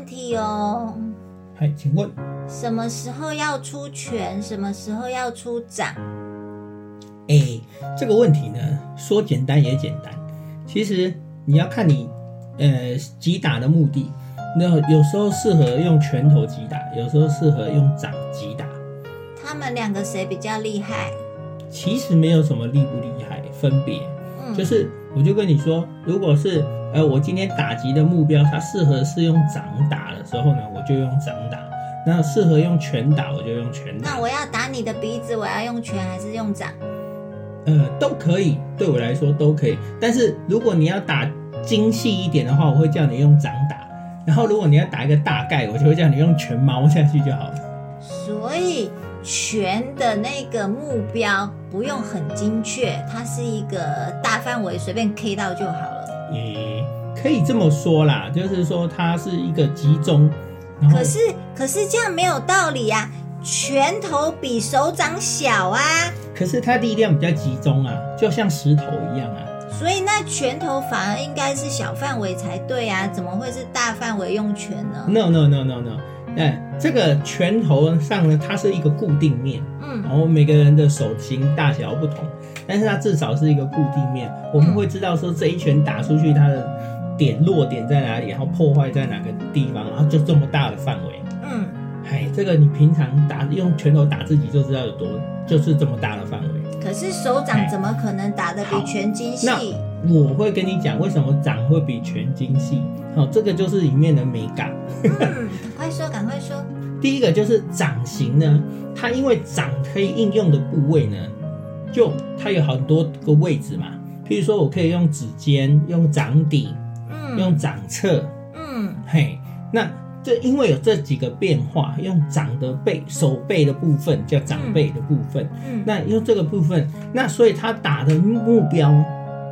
问题哦，嗨，请问，什么时候要出拳，什么时候要出掌？哎，这个问题呢，说简单也简单，其实你要看你呃击打的目的，那有时候适合用拳头击打，有时候适合用掌击打，他们两个谁比较厉害？其实没有什么厉不厉害分别，嗯，就是我就跟你说，如果是呃我今天打击的目标，它适合是用掌打的时候呢，我就用掌打；那适合用拳打，我就用拳打。那我要打你的鼻子，我要用拳还是用掌？呃，都可以，对我来说都可以。但是如果你要打精细一点的话，我会叫你用掌打；然后如果你要打一个大概，我就会叫你用拳猫下去就好了。所以拳的那个目标不用很精确，它是一个大范围，随便 K 到就好了。也可以这么说啦，就是说它是一个集中，可是可是这样没有道理啊！拳头比手掌小啊，可是它力量比较集中啊，就像石头一样啊。所以那拳头反而应该是小范围才对啊，怎么会是大范围用拳呢？No no no no no，哎，这个拳头上呢，它是一个固定面，嗯然后每个人的手型大小不同，但是它至少是一个固定面，我们会知道说这一拳打出去它的点落点在哪里，然后破坏在哪个地方，然后就这么大的范围。嗯，哎，这个你平常打用拳头打自己就知道有多，就是这么大的范围。可是手掌怎么可能打得比拳精细？那我会跟你讲为什么掌会比拳精细，好、这个就是里面的美感。嗯，赶快说，赶快说。第一个就是掌型呢，它因为掌可以应用的部位呢，就它有很多个位置嘛。譬如说我可以用指尖、用掌底、嗯，用掌侧，嗯。嘿，那这因为有这几个变化，用掌的背、手背的部分叫掌背的部分，嗯。那用这个部分，那所以他打的目标，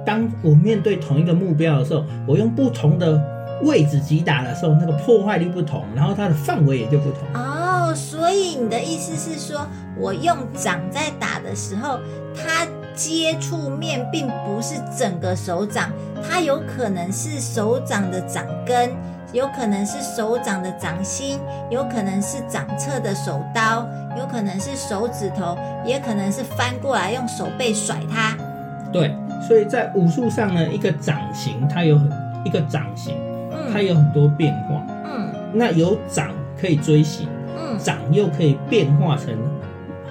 当我面对同一个目标的时候，我用不同的位置击打的时候，那个破坏力不同，然后它的范围也就不同。哦，所以你的意思是说，我用掌在打的时候，它接触面并不是整个手掌，它有可能是手掌的掌根，有可能是手掌的掌心，有可能是掌侧的手刀，有可能是手指头，也可能是翻过来用手背甩它。对，所以在武术上呢，一个掌型它有很一个掌型，它嗯有很多变化。嗯那有掌可以追形，嗯，掌又可以变化成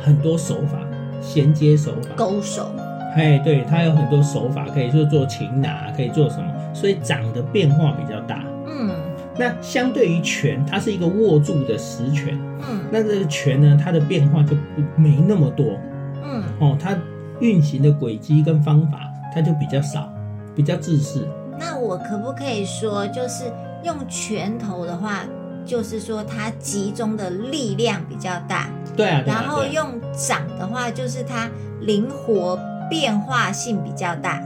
很多手法，衔接手法。勾手。哎，对，它有很多手法，可以去做擒拿，可以做什么，所以掌的变化比较大。嗯那相对于拳，它是一个握住的实拳，嗯那这个拳呢，它的变化就不没那么多嗯。哦，它运行的轨迹跟方法，它就比较少，比较自私。那我可不可以说，就是用拳头的话，就是说它集中的力量比较大，对啊，对啊然后用掌的话，就是它灵活变化性比较大，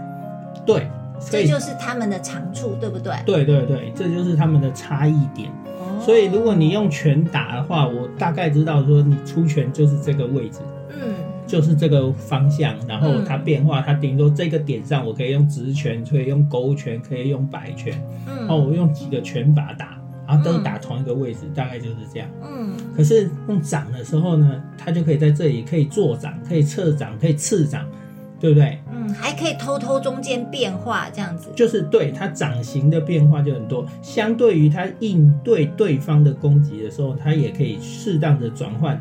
对，这就是他们的长处，对不对？对对对，这就是他们的差异点。哦所以如果你用拳打的话，我大概知道说你出拳就是这个位置，嗯就是这个方向，然后嗯它变化，它顶多这个点上我可以用直拳，可以用勾拳，可以用摆拳，然后嗯我用几个拳法打，然后都嗯打同一个位置，大概就是这样。嗯可是用掌的时候呢，它就可以在这里可以坐掌，可以侧掌，可以刺掌，对不对？嗯，还可以偷偷中间变化这样子。就是对它掌型的变化就很多，相对于它应对对方的攻击的时候，它也可以适当的转换，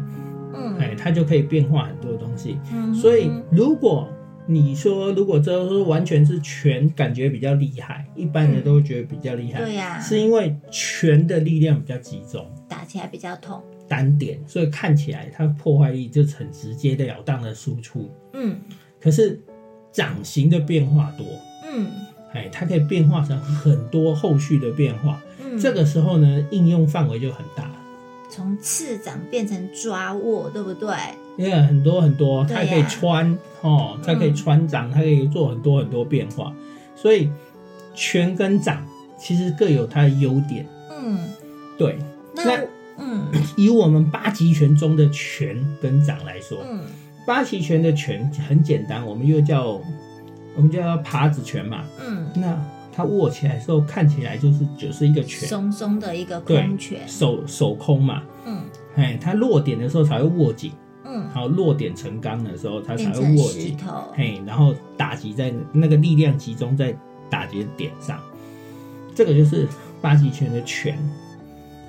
嗯哎，它就可以变化很多东西。嗯，所以如果你说如果这是完全是拳，感觉比较厉害，一般人都会觉得比较厉害，对呀、是因为拳的力量比较集中。打起来比较痛。单点，所以看起来它破坏力就是很直接的了当的输出。嗯可是掌型的变化多，嗯哎，它可以变化成很多后续的变化。嗯，这个时候呢，应用范围就很大，从次掌变成抓握，对不对？因为很多很多，它可以穿哦，它可以穿掌，它可以做很多很多变化。所以拳跟掌其实各有它的优点。嗯，对，那那嗯以我们八极拳中的拳跟掌来说，嗯八极拳的拳很简单，我们又叫我们叫耙子拳嘛。嗯，那它握起来的时候，看起来就是就是一个拳，松松的一个对空拳。手手空嘛。嗯哎，它落点的时候才会握紧，嗯，然后落点成钢的时候，它才会握紧。石头。嘿，然后打击在那个力量集中在打击的点上，这个就是八极拳的拳。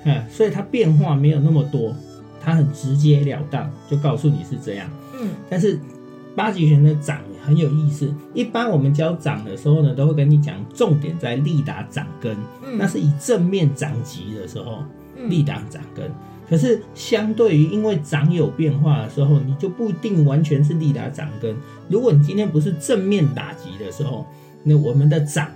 嗯，所以它变化没有那么多，它很直截了当，就告诉你是这样。嗯但是八极拳的掌很有意思，一般我们教掌的时候呢，都会跟你讲重点在力打掌根，嗯，那是以正面掌击的时候嗯力打掌根。可是相对于因为掌有变化的时候，你就不一定完全是力打掌根。如果你今天不是正面打击的时候，那我们的掌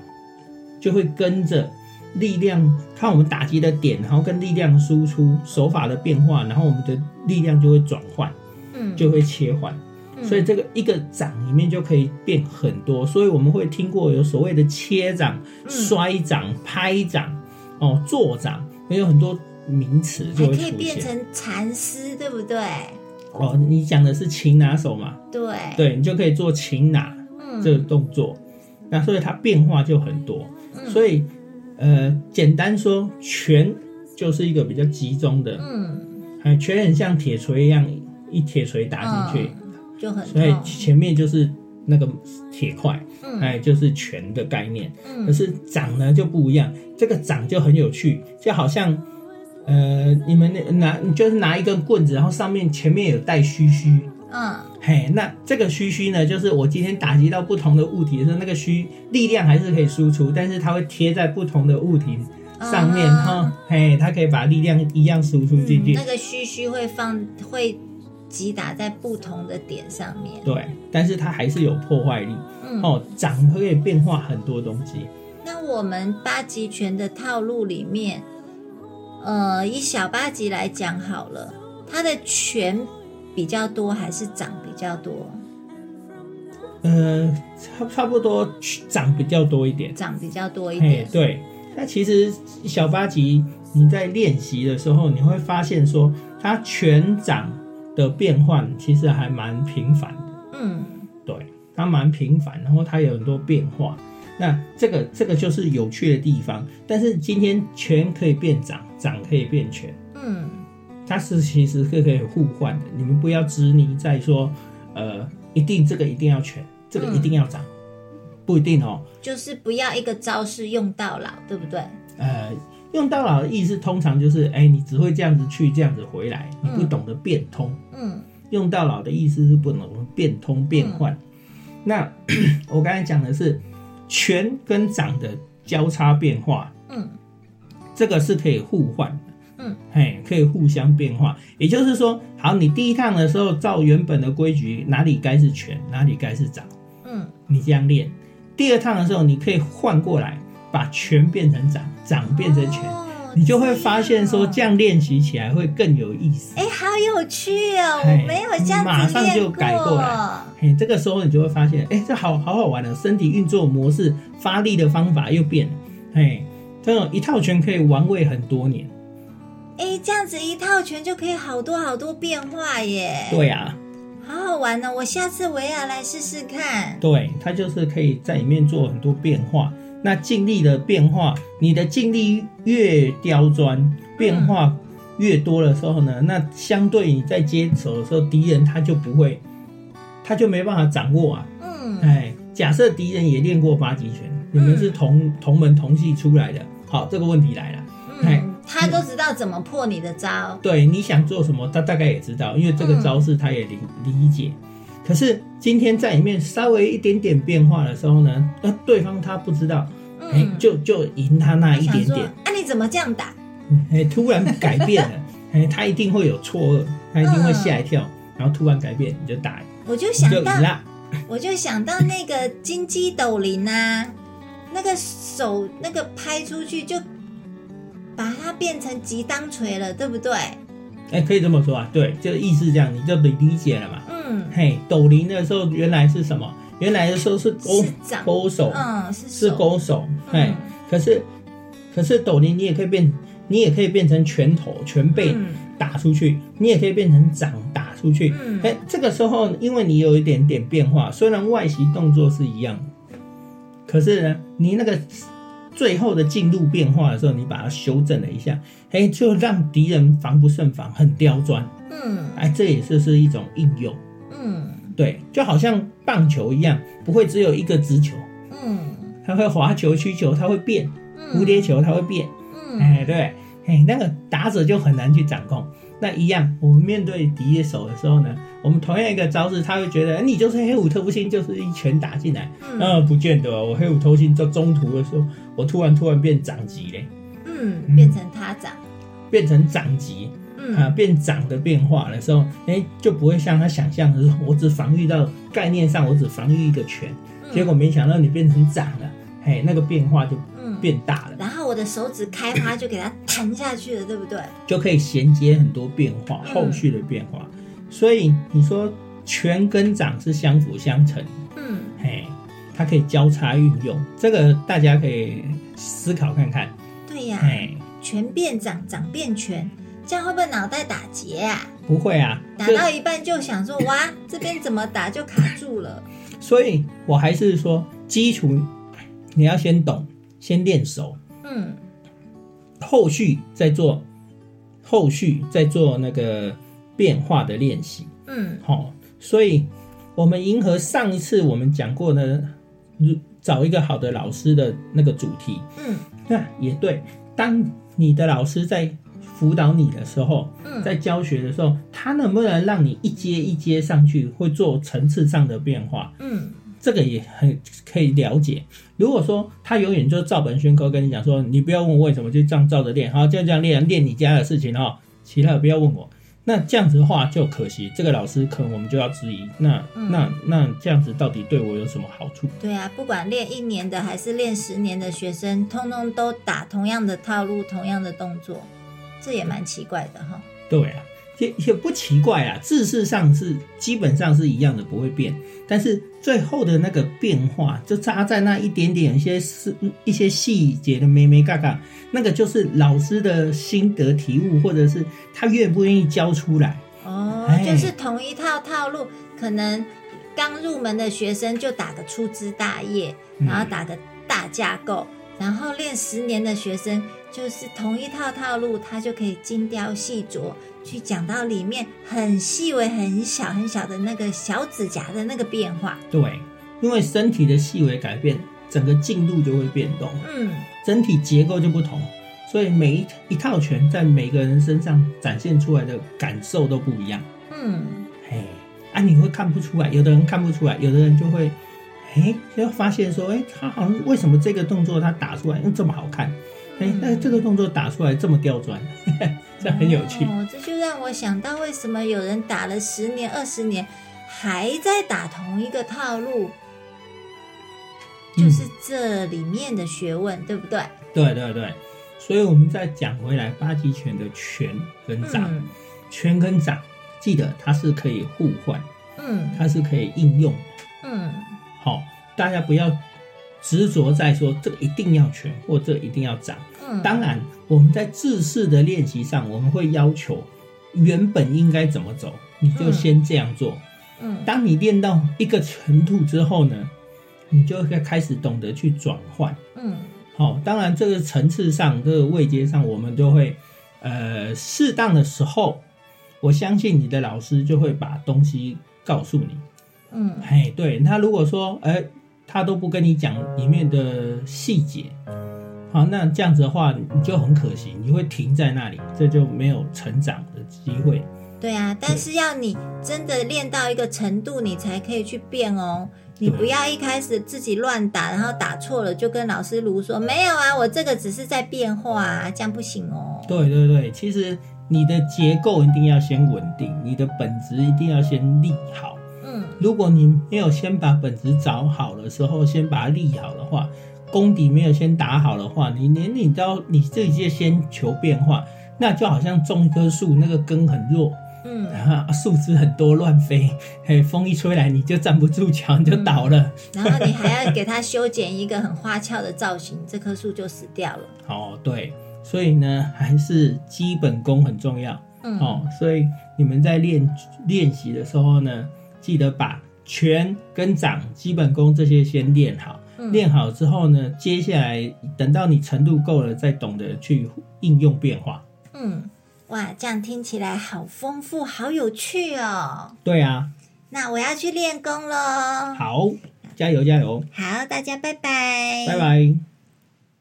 就会跟着力量，看我们打击的点，然后跟力量输出手法的变化，然后我们的力量就会转换，嗯就会切换。嗯所以这个一个掌里面就可以变很多，所以我们会听过有所谓的切掌、嗯摔掌、拍掌、哦坐掌，也有很多名词就还可以会出现。变成禅师，对不对？哦，你讲的是擒拿手嘛？对，对，你就可以做擒拿嗯，这个动作，那所以它变化就很多。嗯所以呃，简单说，拳就是一个比较集中的，嗯哎，拳很像铁锤一样，一铁锤打进去，嗯就很所以。前面就是那个铁块。嗯哎，就是拳的概念。可嗯是掌呢就不一样，这个掌就很有趣，就好像呃，你们拿就是拿一根棍子，然后上面前面有带须须。嗯嘿，那这个须须呢，就是我今天打击到不同的物体的时候，那个须力量还是可以输出，但是它会贴在不同的物体上面啊哈、嘿，它可以把力量一样输出进去。嗯那个须须会放会击打在不同的点上面。对，但是它还是有破坏力嗯，哦，掌可以变化很多东西。那我们八极拳的套路里面，呃，以小八极来讲好了，它的拳比较多还是掌比较多？呃，差差不多掌比较多一点。掌比较多一嘿点，。对，那其实小八级你在练习的时候，你会发现说，它拳掌的变换其实还蛮频繁的。嗯对，它蛮频繁，然后它有很多变化。那这个这个就是有趣的地方。但是今天拳可以变掌，掌可以变拳，嗯它是其实是可以互换的。你们不要执泥在说，呃，一定这个一定要拳，这个一定要掌，不一定哦。就是不要一个招式用到老，对不对？呃，用到老的意思通常就是，哎、你只会这样子去，这样子回来，你不嗯懂得变通。嗯用到老的意思是不能变通变换。那 我刚才讲的是拳跟掌的交叉变化，嗯这个是可以互换的。嗯，嘿，可以互相变化。也就是说，好，你第一趟的时候照原本的规矩，哪里该是拳，哪里该是掌，嗯你这样练。第二趟的时候，你可以换过来，把拳变成掌，掌变成拳。哦你就会发现说，这这样练习起来会更有意思。哎，好有趣哦！嘿我没有这样子马上就练改过来嘿，这个时候你就会发现，哎、这好好好玩的，身体运作模式、发力的方法又变了。嘿，这种一套拳可以玩味很多年。哎，这样子一套拳就可以好多好多变化耶！对啊，好好玩呢、我下次我也要来试试看。对，它就是可以在里面做很多变化。那劲力的变化，你的劲力越刁钻，变化越多的时候呢，那相对你在接手的时候，敌人他就不会，他就没办法掌握啊。嗯嗯哎，假设敌人也练过八极拳，你们是同同门同系出来的，好，这个问题来了。哎嗯，他都知道怎么破你的招。对，你想做什么，他大概也知道，因为这个招式他也理理解。可是今天在里面稍微一点点变化的时候呢，那对方他不知道，哎、嗯，就就赢他那一点点，啊，你怎么这样打？哎、突然改变了，哎，他一定会有错愕，他一定会吓一跳，然后突然改变，你就打，我就想到。我就想到那个金鸡斗林啊，那个手那个拍出去就把它变成吉当锤了，对不对？哎、可以这么说啊，对，就意思这样，你就理理解了嘛。嗯，嘿，斗林的时候原来是什么？原来的时候是勾是勾手，嗯，是是，勾手，哎、嗯可是可是斗林你也可以变，你也可以变成拳头、拳背嗯打出去，你也可以变成掌打出去。嗯哎、这个时候因为你有一点点变化，虽然外形动作是一样，可是呢，你那个最后的进入变化的时候，你把它修正了一下，哎、就让敌人防不胜防，很刁钻。嗯哎，这也是是一种应用。嗯对，就好像棒球一样，不会只有一个直球，嗯它会滑球、曲球，它会变；嗯，蝴蝶球它会变。嗯哎，对，哎，那个打者就很难去掌控。那一样，我们面对敌手的时候呢，我们同样一个招式，他会觉得哎你就是黑虎偷心，就是一拳打进来。嗯呃，不见得哦，我黑虎偷心到中途的时候，我突然突然变掌级嘞，嗯，变成他掌，变成掌级。啊，嗯。变长的变化的时候，哎，就不会像他想象的，我只防御到概念上，我只防御一个拳，嗯。结果没想到你变成长了，嘿，那个变化就嗯，变大了，然后我的手指开花就给它弹下去了，对不对？就可以衔接很多变化，嗯。后续的变化。所以你说拳跟掌是相辅相成，嗯。嘿，它可以交叉运用，这个大家可以思考看看，对呀，哎，拳变掌，掌变拳，这样会不会脑袋打结啊？不会啊，打到一半就想说，哇，这边怎么打就卡住了。所以我还是说基础你要先懂，先练熟。嗯后续再做，后续再做那个变化的练习。嗯好、所以我们迎合上一次我们讲过的，如找一个好的老师的那个主题，嗯那也对。当你的老师在辅导你的时候，嗯在教学的时候，他能不能让你一阶一阶上去，会做层次上的变化？嗯这个也很可以了解。如果说他永远就照本宣科跟你讲说，你不要问我为什么，就这样照着练，好，就这样练，练你家的事情哦，其他的不要问我。那这样子的话就可惜，这个老师可能我们就要质疑，那、嗯那那这样子到底对我有什么好处？对啊，不管练一年的还是练十年的学生，通通都打同样的套路、同样的动作，这也蛮奇怪的哈。对啊，也也不奇怪啊，字式上是基本上是一样的，不会变。但是最后的那个变化，就差在那一点点一些是一些细节的咩咩嘎嘎，那个就是老师的心得体悟，或者是他愿不愿意教出来。哦，哎就是同一套套路，可能刚入门的学生就打个粗枝大叶，嗯然后打个大架构，然后练十年的学生就是同一套套路，他就可以精雕细琢，去讲到里面很细微、很小、很小的那个小指甲的那个变化。对，因为身体的细微改变，整个进度就会变动，嗯整体结构就不同，所以每一一套拳在每个人身上展现出来的感受都不一样。嗯嘿，啊，你会看不出来，有的人看不出来，有的人就会，哎，就会发现说，哎，他好像为什么这个动作他打出来又这么好看？哎，那这个动作打出来这么刁钻，这很有趣。哦，这就让我想到，为什么有人打了十年、二十年，还在打同一个套路？就是这里面的学问，对不对？对对对，所以我们再讲回来，八极拳的拳跟掌，嗯拳跟掌，记得它是可以互换，嗯它是可以应用的。嗯好、大家不要执着在说这个一定要全或这个一定要涨。嗯，当然，我们在制式的练习上，我们会要求原本应该怎么走，你就先这样做。嗯当你练到一个程度之后呢，你就会开始懂得去转换。嗯好、当然这个层次上、这个位阶上，我们都会呃适当的时候，我相信你的老师就会把东西告诉你。嗯嘿，对他如果说，哎，他都不跟你讲里面的细节，好，那这样子的话，你就很可惜，你会停在那里，这就没有成长的机会。对啊，但是要你真的练到一个程度，你才可以去变哦。你不要一开始自己乱打，然后打错了就跟老师如说没有啊，我这个只是在变化啊，这样不行哦。对对对，其实你的结构一定要先稳定，你的本质一定要先立好。嗯如果你没有先把本子找好的时候，先把它立好的话，功底没有先打好的话，你连你到你自己就先求变化，那就好像种一棵树，那个根很弱，嗯，啊，树枝很多乱飞，嘿，风一吹来你就站不住脚，你就倒了。然后你还要给它修剪一个很花俏的造型，这棵树就死掉了。哦，对，所以呢，还是基本功很重要。嗯，哦，所以你们在练练习的时候呢，记得把拳跟掌基本功这些先练好。嗯练好之后呢，接下来等到你程度够了，再懂得去应用变化。嗯，哇，这样听起来好丰富，好有趣哦。对啊，那我要去练功喽。好，加油加油，好，大家拜拜，拜拜。